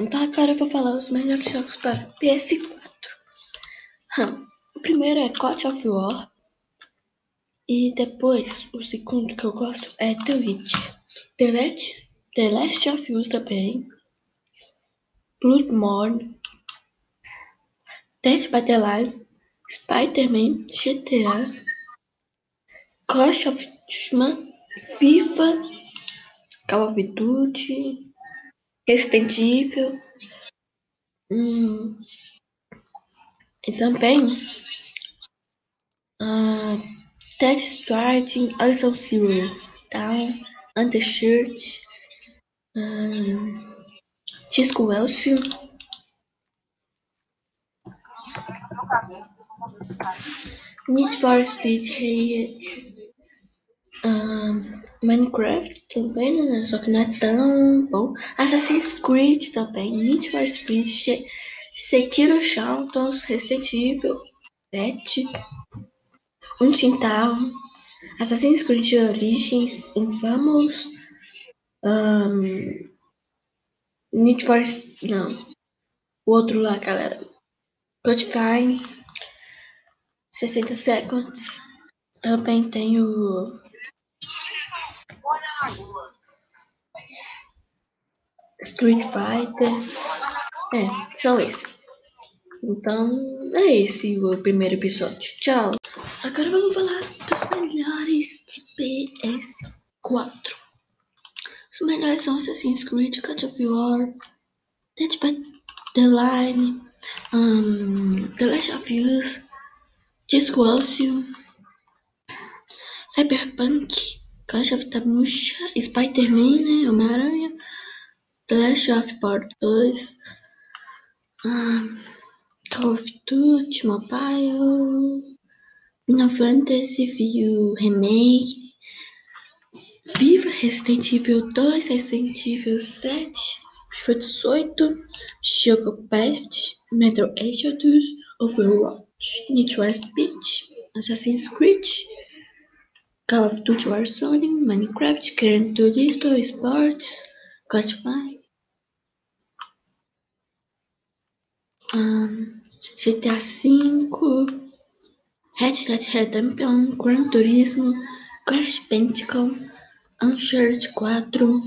Então agora eu vou falar os melhores jogos para PS4. Hum, o primeiro é God of War. E depois, o segundo que eu gosto é The Witch. The Last, The Last of Us também. Bloodborne. Dead by the Line. Spider-Man. GTA. Clash of Duty. FIFA. Call of Duty. Resident Evil. Hum, e também uh, Ted Starting, Alison Zero, Down, Undershirt, um, Tisco Elcio. Need for Speed Hate. Um, Minecraft também, né? Só que não é tão bom. Assassin's Creed também. Need for Speed, Sekiro Shadows, Resident Evil 7, Untintal, Assassin's Creed Origins, Infamous, um, Need for... não. O outro lá, galera. Codify, 60 Seconds. Também tem o Street Fighter. É, são esses. Então, é esse o primeiro episódio. Tchau. Agora vamos falar dos melhores de PS4. Os melhores são Assassin's Creed, God of War, Dead by the Line, um, The Last of Us, Ocean, Cyberpunk, Caixa of Tamusha, Spider-Man, né? Homem-Aranha, Last of Part 2, um, Call of Duty Mobile, Final Fantasy View Remake, Viva Resident Evil 2, Resident Evil 7, FIFA 18, Jogo Pest, Metro Exodus, Overwatch, for Speed, Assassin's Creed, Call of Duty Warzone, Minecraft, Gran Turismo Sports, Godfire, um, GTA V, Red Redemption, Gran Turismo, Crash Bandicoot, Uncharted 4,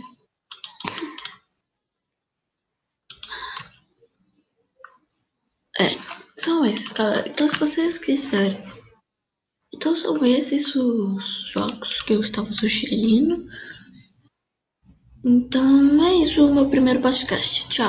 é, são esses, galera. Então, se vocês quiserem então são esses os jogos que eu estava sugerindo. Então é isso o meu primeiro podcast. Tchau.